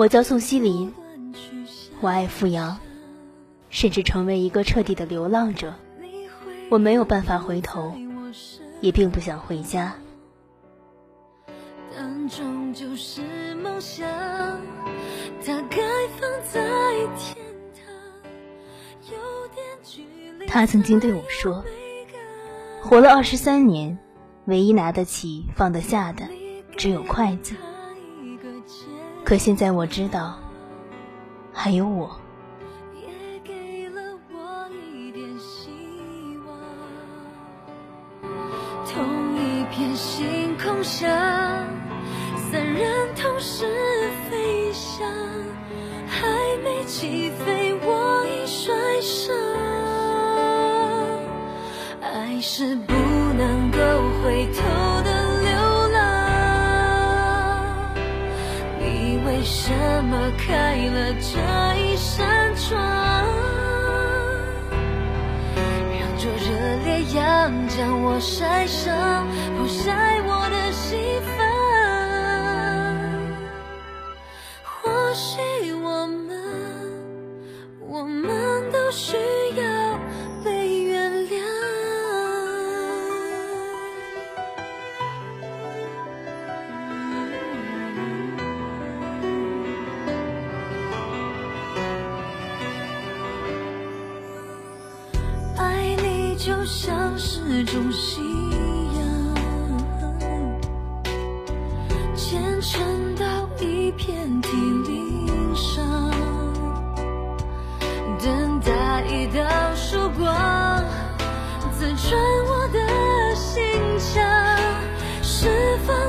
我叫宋希林，我爱富阳，甚至成为一个彻底的流浪者。我没有办法回头，也并不想回家。他曾经对我说：“活了二十三年，唯一拿得起、放得下的，只有筷子。”可现在我知道，还有我。开了这一扇窗，让灼热烈阳将我晒伤，不晒我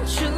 释放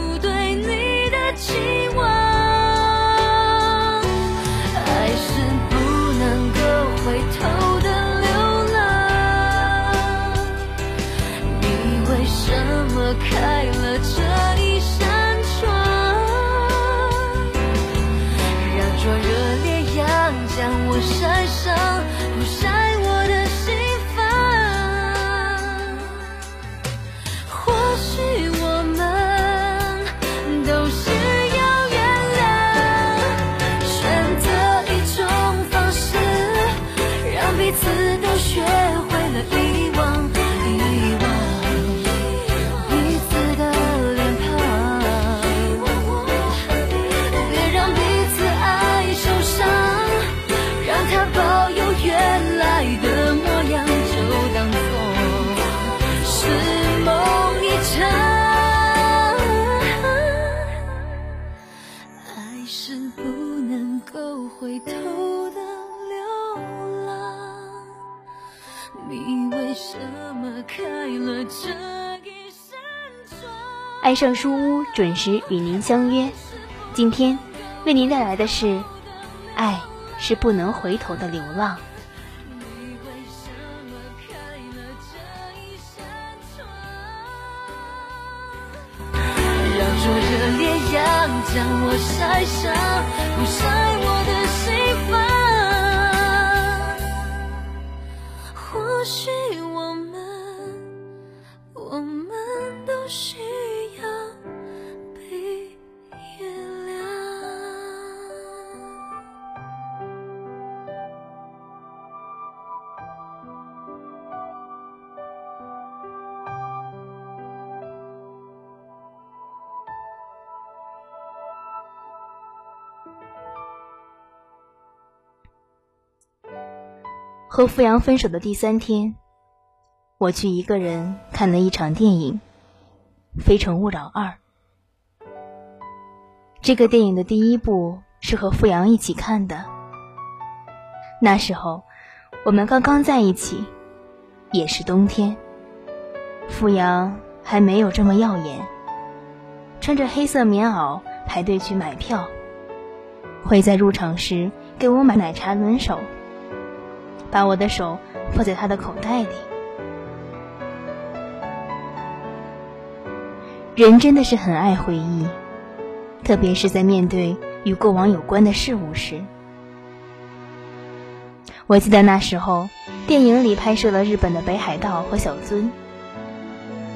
你为什么开了这一扇窗爱上书屋准时与您相约，今天为您带来的是《爱是不能回头的流浪》。让灼热烈阳将我晒伤，不晒我的心房。或和付阳分手的第三天，我去一个人看了一场电影《非诚勿扰二》。这个电影的第一部是和付阳一起看的。那时候我们刚刚在一起，也是冬天。付阳还没有这么耀眼，穿着黑色棉袄排队去买票，会在入场时给我买奶茶轮手。把我的手放在他的口袋里。人真的是很爱回忆，特别是在面对与过往有关的事物时。我记得那时候，电影里拍摄了日本的北海道和小樽。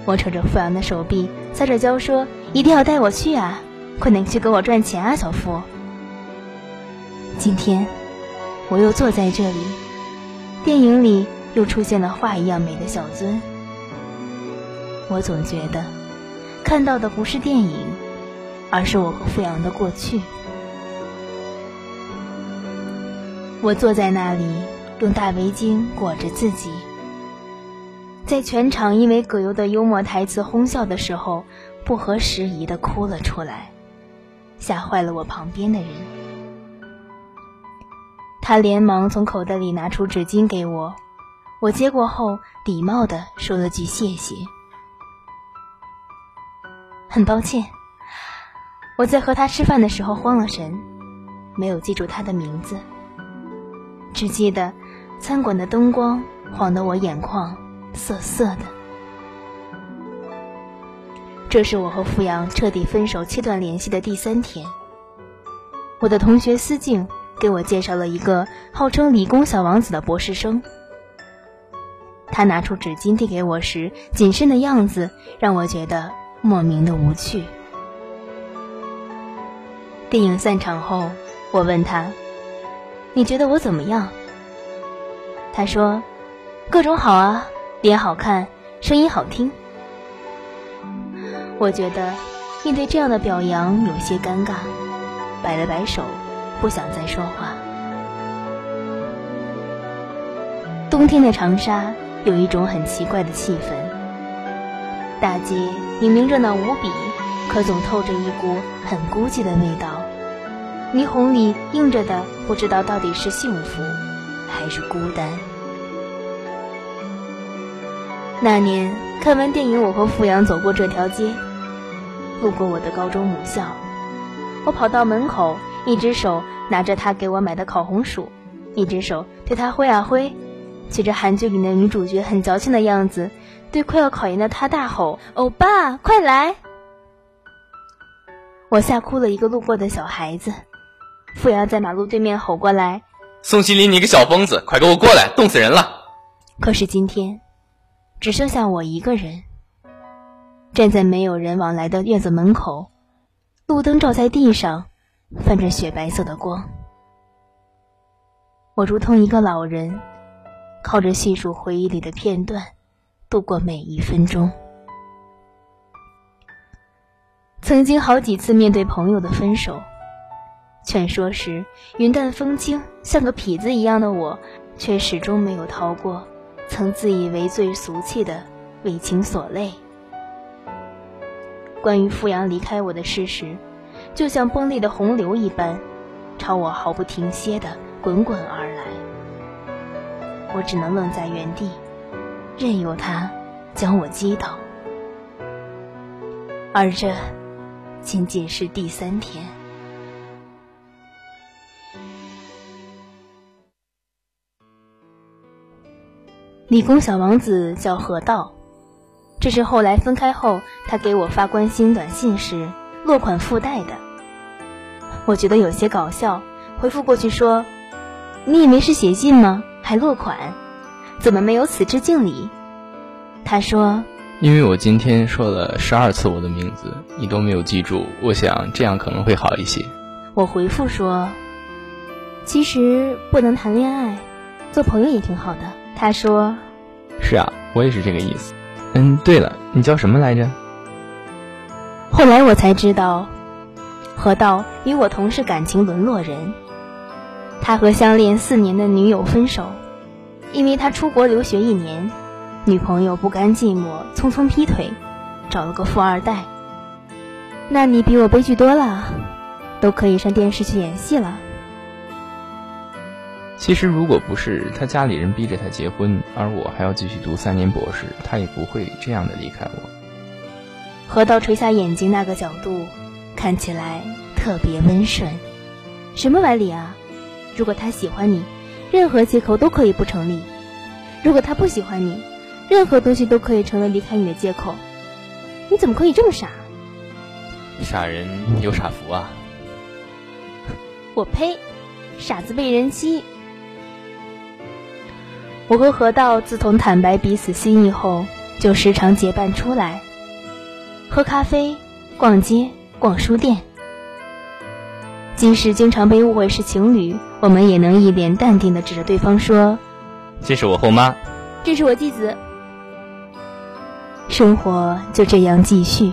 我扯着富阳的手臂，撒着娇说：“一定要带我去啊！快点去给我赚钱啊，小付！”今天，我又坐在这里，电影里又出现了画一样美的小尊。我总觉得，看到的不是电影，而是我和富阳的过去。我坐在那里，用大围巾裹着自己，在全场因为葛优的幽默台词哄笑的时候，不合时宜的哭了出来，吓坏了我旁边的人。他连忙从口袋里拿出纸巾给我，我接过后礼貌的说了句谢谢。很抱歉，我在和他吃饭的时候慌了神，没有记住他的名字，只记得餐馆的灯光晃得我眼眶涩涩的。这是我和富阳彻底分手、切断联系的第三天，我的同学思静。给我介绍了一个号称理工小王子的博士生。他拿出纸巾递给我时，谨慎的样子让我觉得莫名的无趣。电影散场后，我问他：“你觉得我怎么样？”他说：“各种好啊，脸好看，声音好听。”我觉得面对这样的表扬有些尴尬，摆了摆手。不想再说话。冬天的长沙有一种很奇怪的气氛，大街明明热闹无比，可总透着一股很孤寂的味道。霓虹里映着的，不知道到底是幸福还是孤单。那年看完电影，我和富阳走过这条街，路过我的高中母校，我跑到门口。一只手拿着他给我买的烤红薯，一只手对他挥啊挥，学着韩剧里的女主角很矫情的样子，对快要考研的他大吼：“欧巴，快来！”我吓哭了一个路过的小孩子。富阳在马路对面吼过来：“宋希林，你个小疯子，快给我过来，冻死人了！”可是今天，只剩下我一个人，站在没有人往来的院子门口，路灯照在地上。泛着雪白色的光，我如同一个老人，靠着细数回忆里的片段，度过每一分钟。曾经好几次面对朋友的分手，劝说时云淡风轻，像个痞子一样的我，却始终没有逃过曾自以为最俗气的为情所累。关于富阳离开我的事实。就像崩裂的洪流一般，朝我毫不停歇的滚滚而来。我只能愣在原地，任由它将我击倒。而这仅仅是第三天。理工小王子叫何道，这是后来分开后他给我发关心短信时落款附带的。我觉得有些搞笑，回复过去说：“你以为是写信吗？还落款，怎么没有此致敬礼？”他说：“因为我今天说了十二次我的名字，你都没有记住，我想这样可能会好一些。”我回复说：“其实不能谈恋爱，做朋友也挺好的。”他说：“是啊，我也是这个意思。”嗯，对了，你叫什么来着？后来我才知道。河道与我同是感情沦落人，他和相恋四年的女友分手，因为他出国留学一年，女朋友不甘寂寞，匆匆劈腿，找了个富二代。那你比我悲剧多了，都可以上电视去演戏了。其实，如果不是他家里人逼着他结婚，而我还要继续读三年博士，他也不会这样的离开我。河道垂下眼睛那个角度。看起来特别温顺，什么歪理啊？如果他喜欢你，任何借口都可以不成立；如果他不喜欢你，任何东西都可以成为离开你的借口。你怎么可以这么傻？傻人有傻福啊！我呸！傻子被人欺。我和河道自从坦白彼此心意后，就时常结伴出来喝咖啡、逛街。逛书店，即使经常被误会是情侣，我们也能一脸淡定的指着对方说：“这是我后妈，这是我继子。”生活就这样继续。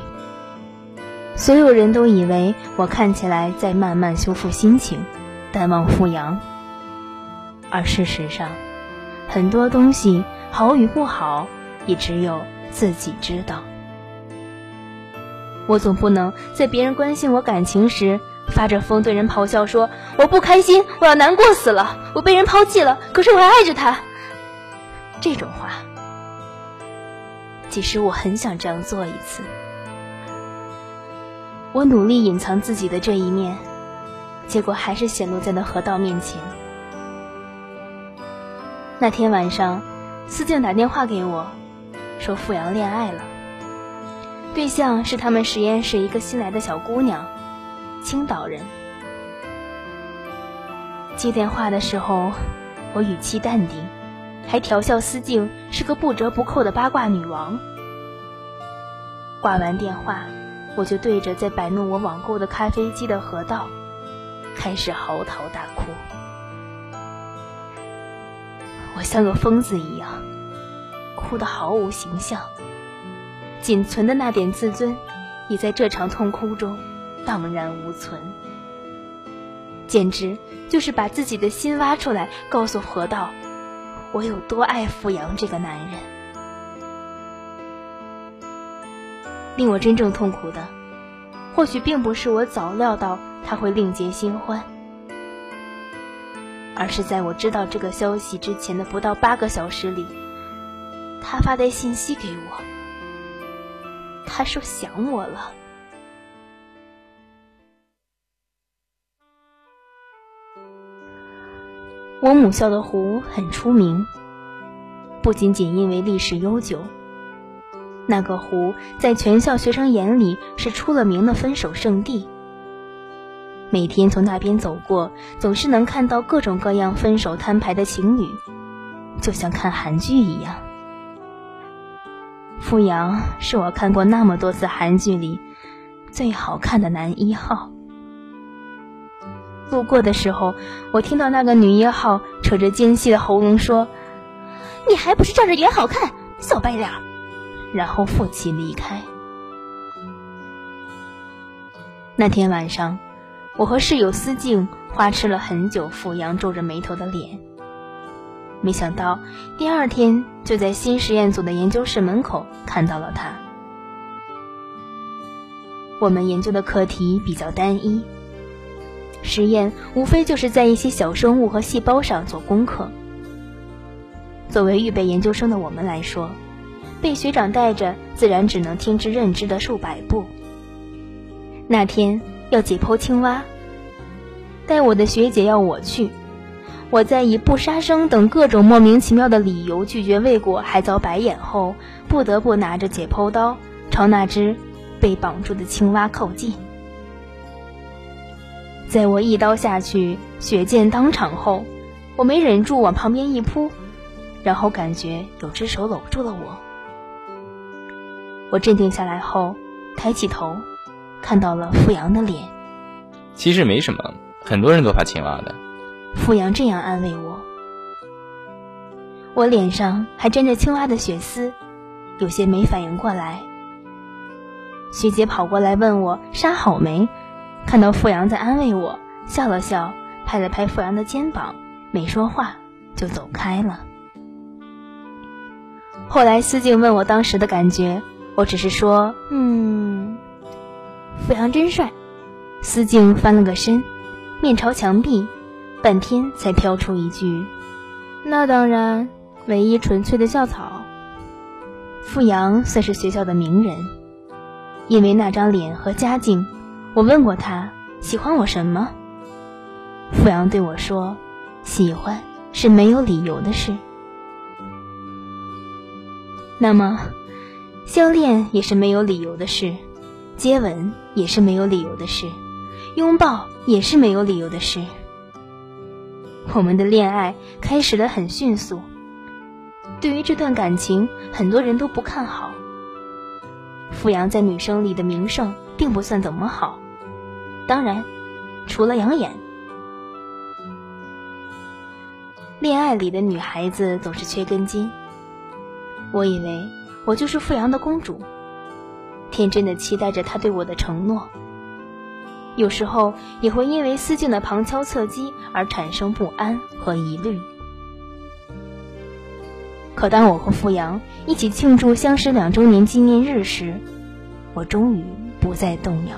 所有人都以为我看起来在慢慢修复心情，淡忘富阳。而事实上，很多东西好与不好，也只有自己知道。我总不能在别人关心我感情时，发着疯对人咆哮说：“我不开心，我要难过死了，我被人抛弃了，可是我还爱着他。”这种话，其实我很想这样做一次。我努力隐藏自己的这一面，结果还是显露在了河道面前。那天晚上，思静打电话给我，说富阳恋爱了，对象是他们实验室一个新来的小姑娘，青岛人。接电话的时候，我语气淡定，还调笑思静是个不折不扣的八卦女王。挂完电话。我就对着在摆弄我网购的咖啡机的河道，开始嚎啕大哭。我像个疯子一样，哭得毫无形象，仅存的那点自尊，已在这场痛哭中荡然无存。简直就是把自己的心挖出来，告诉河道，我有多爱富阳这个男人。令我真正痛苦的，或许并不是我早料到他会另结新欢，而是在我知道这个消息之前的不到八个小时里，他发的信息给我。他说想我了。我母校的湖很出名，不仅仅因为历史悠久。那个湖在全校学生眼里是出了名的分手圣地。每天从那边走过，总是能看到各种各样分手摊牌的情侣，就像看韩剧一样。富阳是我看过那么多次韩剧里最好看的男一号。路过的时候，我听到那个女一号扯着尖细的喉咙说：“你还不是仗着脸好看，小白脸。”然后负气离开。那天晚上，我和室友思静花痴了很久。富阳皱着眉头的脸，没想到第二天就在新实验组的研究室门口看到了他。我们研究的课题比较单一，实验无非就是在一些小生物和细胞上做功课。作为预备研究生的我们来说，被学长带着，自然只能听之任之的数百步。那天要解剖青蛙，带我的学姐要我去，我在以不杀生等各种莫名其妙的理由拒绝未果，还遭白眼后，不得不拿着解剖刀朝那只被绑住的青蛙靠近。在我一刀下去，血溅当场后，我没忍住往旁边一扑，然后感觉有只手搂住了我。我镇定下来后，抬起头，看到了富阳的脸。其实没什么，很多人都怕青蛙的。富阳这样安慰我。我脸上还沾着青蛙的血丝，有些没反应过来。学姐跑过来问我杀好没，看到富阳在安慰我，笑了笑，拍了拍富阳的肩膀，没说话，就走开了。后来思静问我当时的感觉。我只是说，嗯，富阳真帅。思静翻了个身，面朝墙壁，半天才飘出一句：“那当然，唯一纯粹的校草。”富阳算是学校的名人，因为那张脸和家境。我问过他喜欢我什么，富阳对我说：“喜欢是没有理由的事。”那么。相恋也是没有理由的事，接吻也是没有理由的事，拥抱也是没有理由的事。我们的恋爱开始的很迅速，对于这段感情，很多人都不看好。富阳在女生里的名声并不算怎么好，当然，除了养眼。恋爱里的女孩子总是缺根筋，我以为我就是富阳的公主，天真的期待着他对我的承诺。有时候也会因为思静的旁敲侧击而产生不安和疑虑。可当我和富阳一起庆祝相识两周年纪念日时，我终于不再动摇。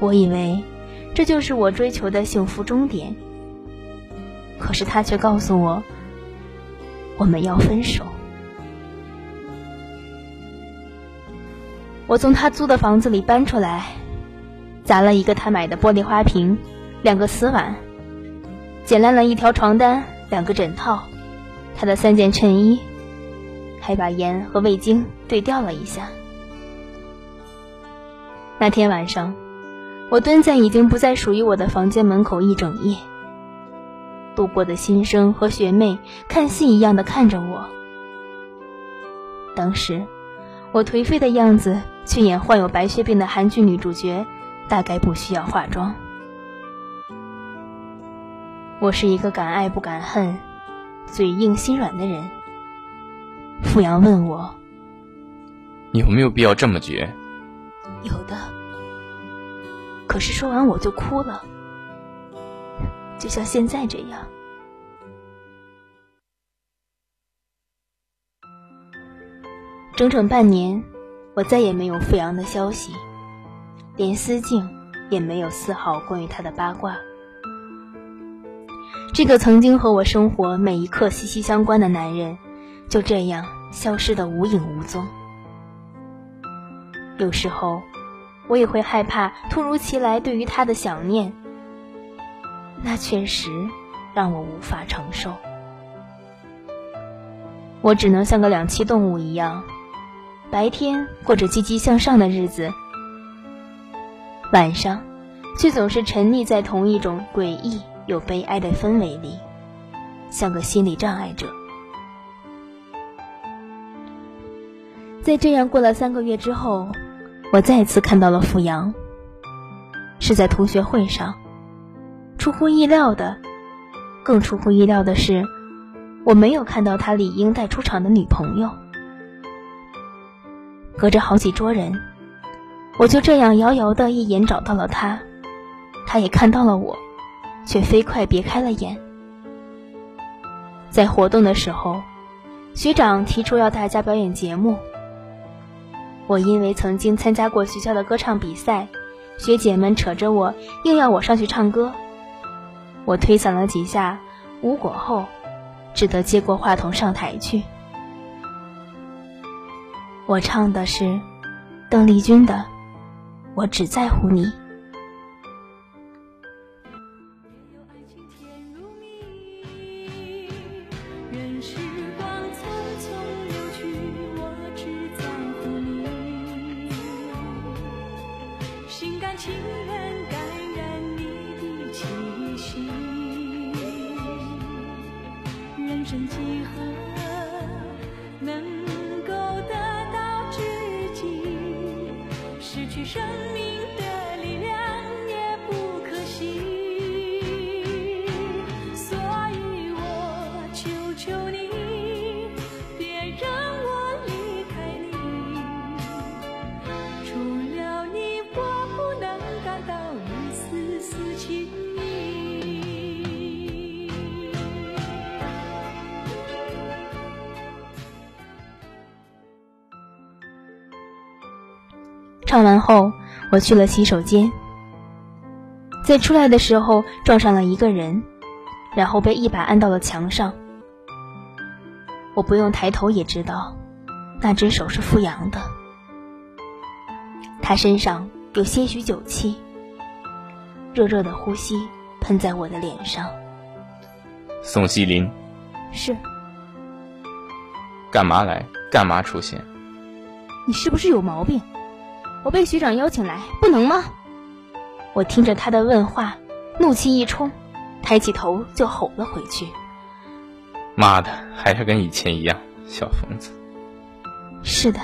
我以为这就是我追求的幸福终点，可是他却告诉我，我们要分手。我从他租的房子里搬出来，砸了一个他买的玻璃花瓶，两个瓷碗，捡烂了一条床单，两个枕套，他的三件衬衣，还把盐和味精对调了一下。那天晚上，我蹲在已经不再属于我的房间门口一整夜。路过的新生和学妹看戏一样的看着我。当时，我颓废的样子。去演患有白血病的韩剧女主角，大概不需要化妆。我是一个敢爱不敢恨、嘴硬心软的人。富阳问我：“有没有必要这么绝？”有的。可是说完我就哭了，就像现在这样。整整半年。我再也没有富阳的消息，连思静也没有丝毫关于他的八卦。这个曾经和我生活每一刻息息相关的男人，就这样消失的无影无踪。有时候，我也会害怕突如其来对于他的想念，那确实让我无法承受。我只能像个两栖动物一样。白天过着积极向上的日子，晚上却总是沉溺在同一种诡异又悲哀的氛围里，像个心理障碍者。在这样过了三个月之后，我再次看到了富阳，是在同学会上。出乎意料的，更出乎意料的是，我没有看到他理应带出场的女朋友。隔着好几桌人，我就这样遥遥的一眼找到了他，他也看到了我，却飞快别开了眼。在活动的时候，学长提出要大家表演节目，我因为曾经参加过学校的歌唱比赛，学姐们扯着我硬要我上去唱歌，我推搡了几下无果后，只得接过话筒上台去。我唱的是邓丽君的《我只在乎你》。唱完后，我去了洗手间，在出来的时候撞上了一个人，然后被一把按到了墙上。我不用抬头也知道，那只手是富阳的。他身上有些许酒气，热热的呼吸喷在我的脸上。宋希林，是。干嘛来？干嘛出现？你是不是有毛病？我被学长邀请来，不能吗？我听着他的问话，怒气一冲，抬起头就吼了回去：“妈的，还是跟以前一样，小疯子！”是的，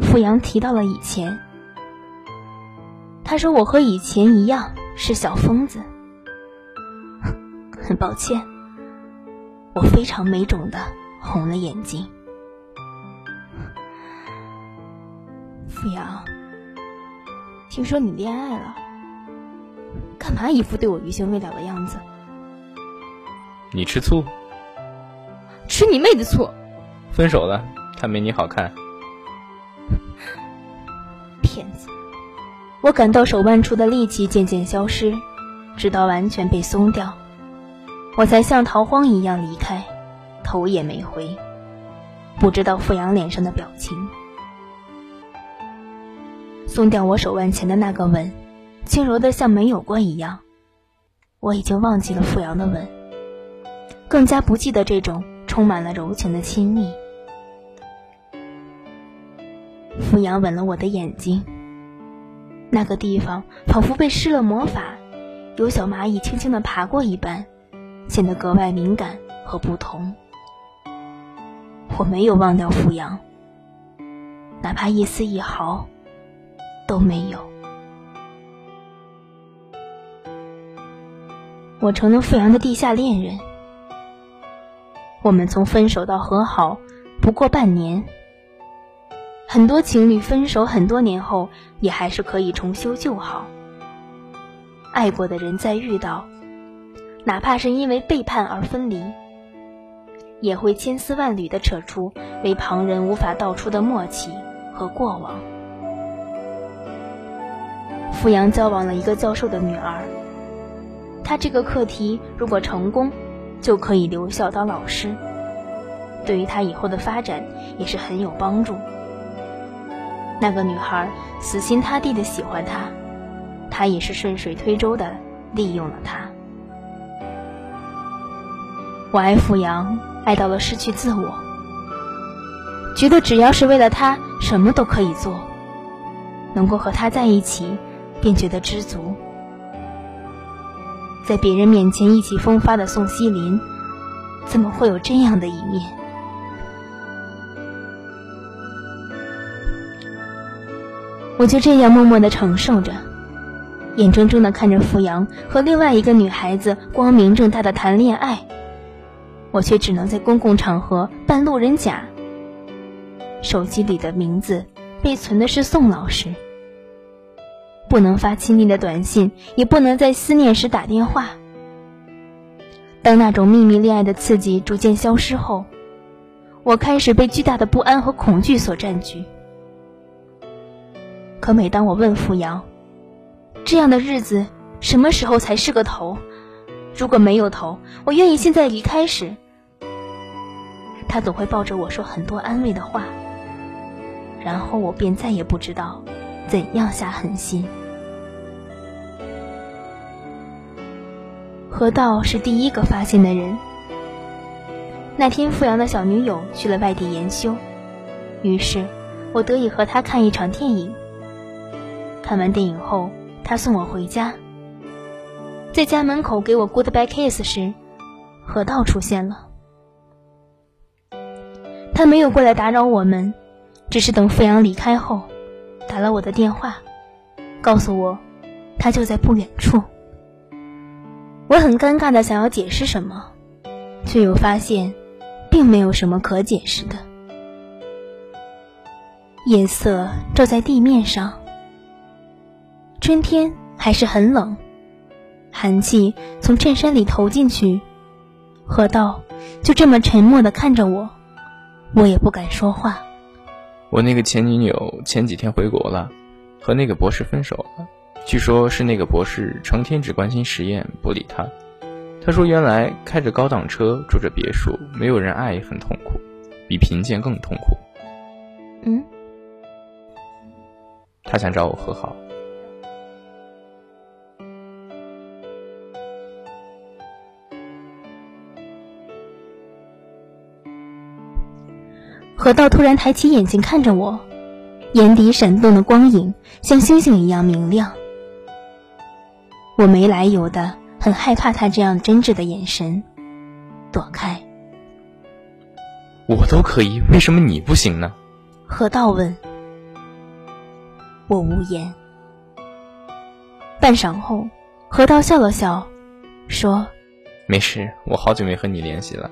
傅阳提到了以前，他他说我和以前一样是小疯子。很抱歉，我非常没种的红了眼睛。富阳，听说你恋爱了，干嘛一副对我余情未了的样子？你吃醋？吃你妹的醋！分手了，他没你好看。骗子！我感到手腕处的力气渐渐消失，直到完全被松掉，我才像逃荒一样离开，头也没回，不知道富阳脸上的表情。松掉我手腕前的那个吻，轻柔的像没有过一样。我已经忘记了富阳的吻，更加不记得这种充满了柔情的亲密。富阳吻了我的眼睛，那个地方仿佛被施了魔法，有小蚂蚁轻轻的爬过一般，显得格外敏感和不同。我没有忘掉富阳，哪怕一丝一毫。都没有。我成了富阳的地下恋人。我们从分手到和好不过半年。很多情侣分手很多年后，也还是可以重修旧好。爱过的人再遇到，哪怕是因为背叛而分离，也会千丝万缕的扯出为旁人无法道出的默契和过往。富阳交往了一个教授的女儿，他这个课题如果成功，就可以留校当老师，对于他以后的发展也是很有帮助。那个女孩死心塌地的喜欢他，他也是顺水推舟的利用了他。我爱富阳，爱到了失去自我，觉得只要是为了他，什么都可以做，能够和他在一起。便觉得知足，在别人面前意气风发的宋希林，怎么会有这样的一面？我就这样默默的承受着，眼睁睁的看着付阳和另外一个女孩子光明正大的谈恋爱，我却只能在公共场合扮路人甲。手机里的名字被存的是宋老师。不能发亲密的短信，也不能在思念时打电话。当那种秘密恋爱的刺激逐渐消失后，我开始被巨大的不安和恐惧所占据。可每当我问付瑶，这样的日子什么时候才是个头？如果没有头，我愿意现在离开时，他总会抱着我说很多安慰的话，然后我便再也不知道怎样下狠心。河道是第一个发现的人。那天，富阳的小女友去了外地研修，于是我得以和他看一场电影。看完电影后，他送我回家。在家门口给我 goodbye kiss 时，河道出现了。他没有过来打扰我们，只是等富阳离开后，打了我的电话，告诉我他就在不远处。我很尴尬的想要解释什么，却又发现，并没有什么可解释的。夜色照在地面上，春天还是很冷，寒气从衬衫里投进去。河道就这么沉默的看着我，我也不敢说话。我那个前女友前几天回国了，和那个博士分手了。据说，是那个博士成天只关心实验，不理他。他说，原来开着高档车，住着别墅，没有人爱也很痛苦，比贫贱更痛苦。嗯。他想找我和好。河道突然抬起眼睛看着我，眼底闪动的光影像星星一样明亮。我没来由的很害怕他这样真挚的眼神，躲开。我都可以，为什么你不行呢？何道问。我无言。半晌后，何道笑了笑，说：“没事，我好久没和你联系了，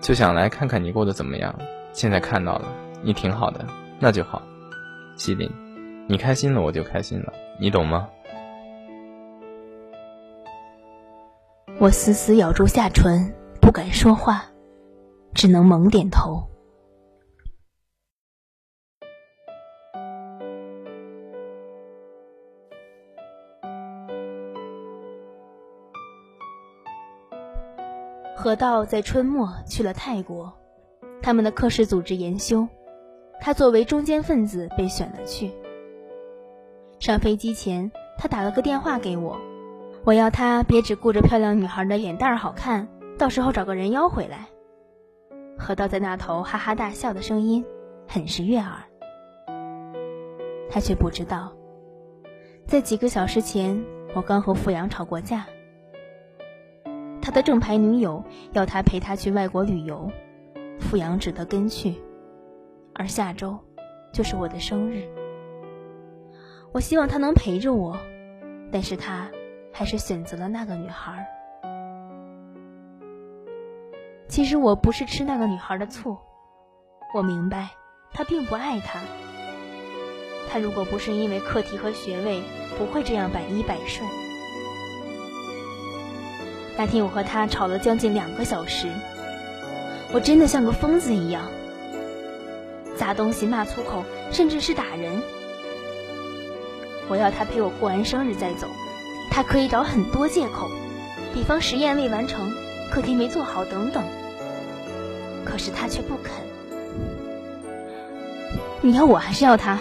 就想来看看你过得怎么样。现在看到了，你挺好的，那就好。西林，你开心了，我就开心了，你懂吗？”我死死咬住下唇，不敢说话，只能猛点头。河道在春末去了泰国，他们的课时组织研修，他作为中间分子被选了去。上飞机前，他打了个电话给我。我要他别只顾着漂亮女孩的脸蛋儿好看，到时候找个人妖回来。河道在那头哈哈大笑的声音，很是悦耳。他却不知道，在几个小时前，我刚和富阳吵过架。他的正牌女友要他陪他去外国旅游，富阳只得跟去。而下周，就是我的生日。我希望他能陪着我，但是他。还是选择了那个女孩。其实我不是吃那个女孩的醋，我明白她并不爱他。她如果不是因为课题和学位，不会这样百依百顺。那天我和他吵了将近两个小时，我真的像个疯子一样，砸东西、骂粗口，甚至是打人。我要他陪我过完生日再走。他可以找很多借口，比方实验未完成、课题没做好等等。可是他却不肯。你要我还是要他？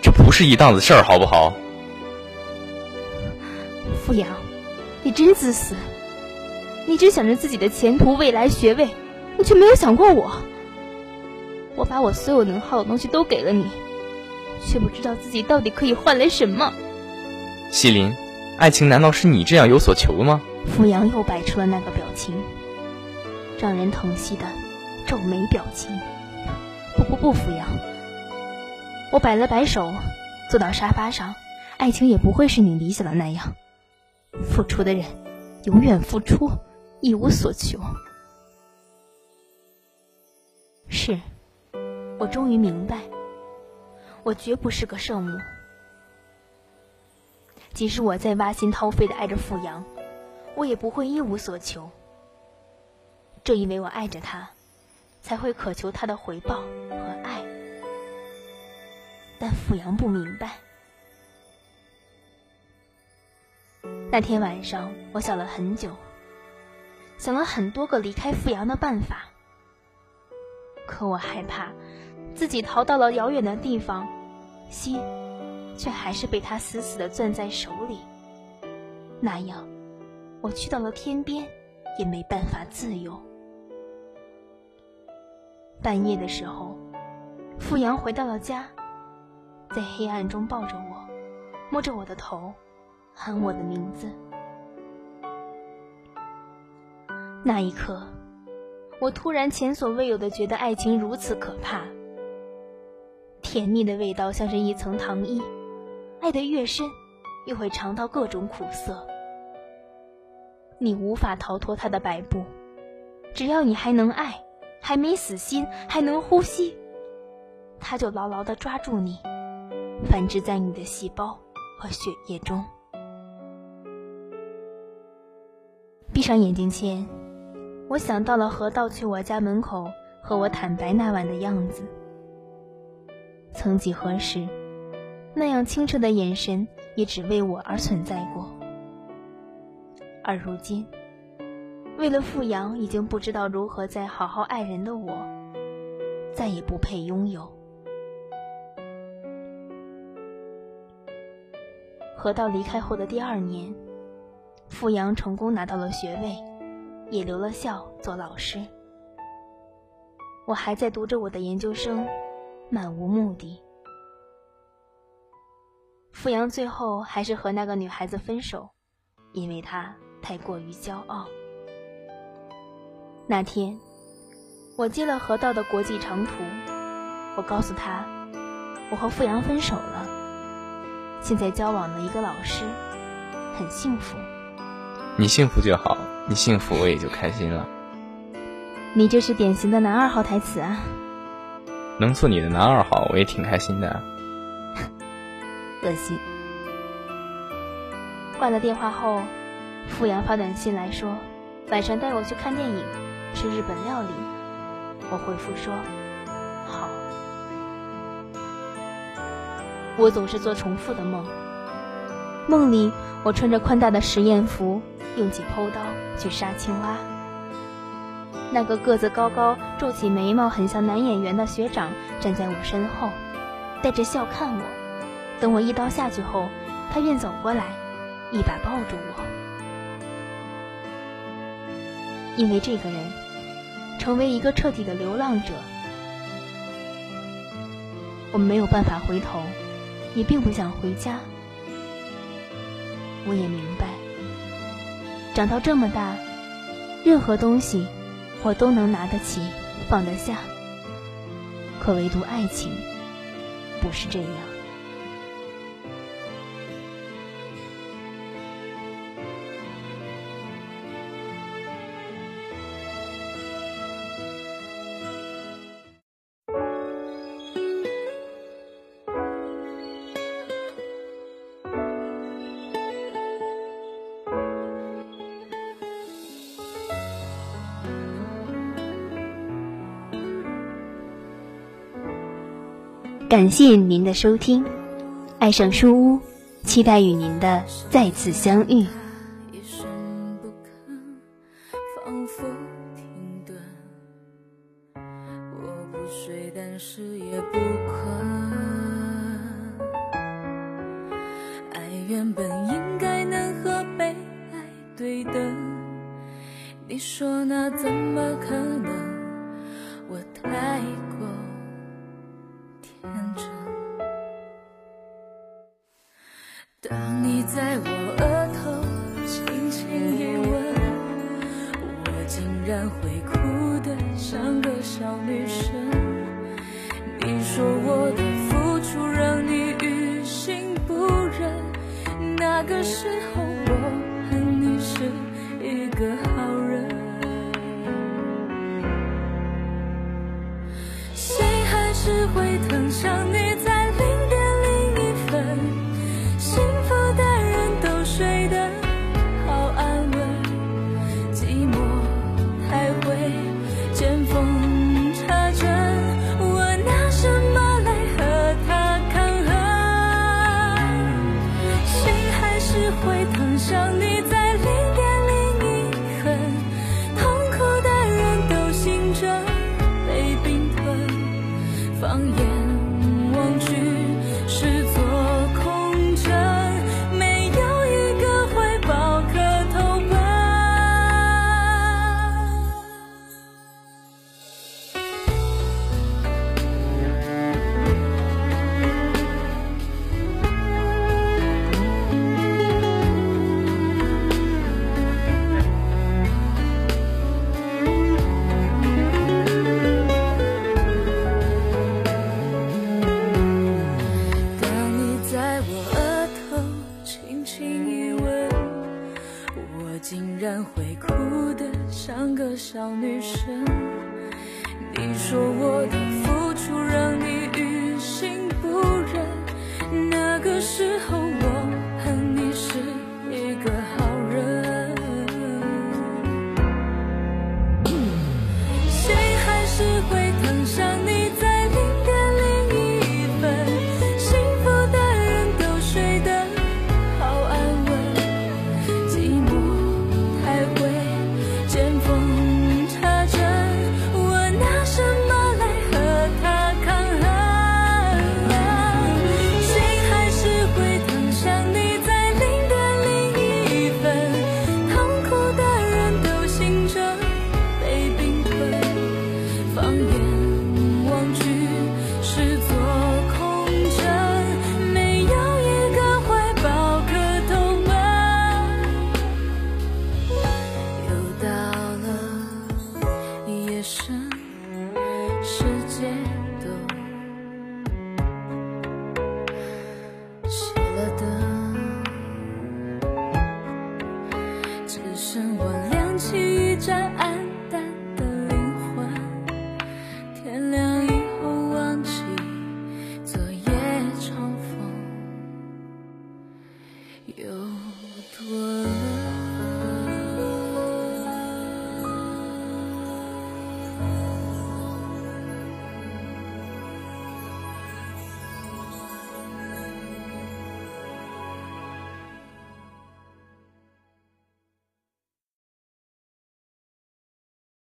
这不是一档子事儿，好不好？傅阳，你真自私！你只想着自己的前途、未来、学位，你却没有想过我。我把我所有能耗的东西都给了你，却不知道自己到底可以换来什么。西林，爱情难道是你这样有所求吗？扶阳又摆出了那个表情，让人疼惜的皱眉表情。不不不，扶阳，我摆了摆手，坐到沙发上。爱情也不会是你理想的那样，付出的人永远付出，一无所求。是，我终于明白，我绝不是个圣母。即使我再挖心掏肺的爱着富阳，我也不会一无所求。正因为我爱着他，才会渴求他的回报和爱。但富阳不明白。那天晚上，我想了很久，想了很多个离开富阳的办法。可我害怕，自己逃到了遥远的地方，心。却还是被他死死的攥在手里。那样，我去到了天边，也没办法自由。半夜的时候，富阳回到了家，在黑暗中抱着我，摸着我的头，喊我的名字。那一刻，我突然前所未有的觉得爱情如此可怕，甜蜜的味道像是一层糖衣。爱得越深，越会尝到各种苦涩。你无法逃脱他的摆布，只要你还能爱，还没死心，还能呼吸，他就牢牢地抓住你，繁殖在你的细胞和血液中。闭上眼睛前，我想到了河道去我家门口和我坦白那晚的样子。曾几何时。那样清澈的眼神，也只为我而存在过。而如今，为了富阳，已经不知道如何再好好爱人的我，再也不配拥有。河道离开后的第二年，富阳成功拿到了学位，也留了校做老师。我还在读着我的研究生，漫无目的。富阳最后还是和那个女孩子分手，因为她太过于骄傲。那天，我接了河道的国际长途，我告诉他，我和富阳分手了。现在交往了一个老师，很幸福。你幸福就好，你幸福我也就开心了。你就是典型的男二号台词啊！能做你的男二号，我也挺开心的。恶心。挂了电话后，付阳发短信来说，晚上带我去看电影，吃日本料理。我回复说，好。我总是做重复的梦，梦里我穿着宽大的实验服，用起剖刀去杀青蛙。那个个子高高、皱起眉毛、很像男演员的学长站在我身后，带着笑看我。等我一刀下去后，他便走过来，一把抱住我。因为这个人，成为一个彻底的流浪者，我没有办法回头。也并不想回家。我也明白，长到这么大，任何东西我都能拿得起、放得下，可唯独爱情不是这样。感谢您的收听，爱上书屋，期待与您的再次相遇。当你在我额头轻轻一吻，我竟然会哭得像个小女生。你说我的付出让你于心不忍，那个时候我恨你是一个好人。心还是会疼想你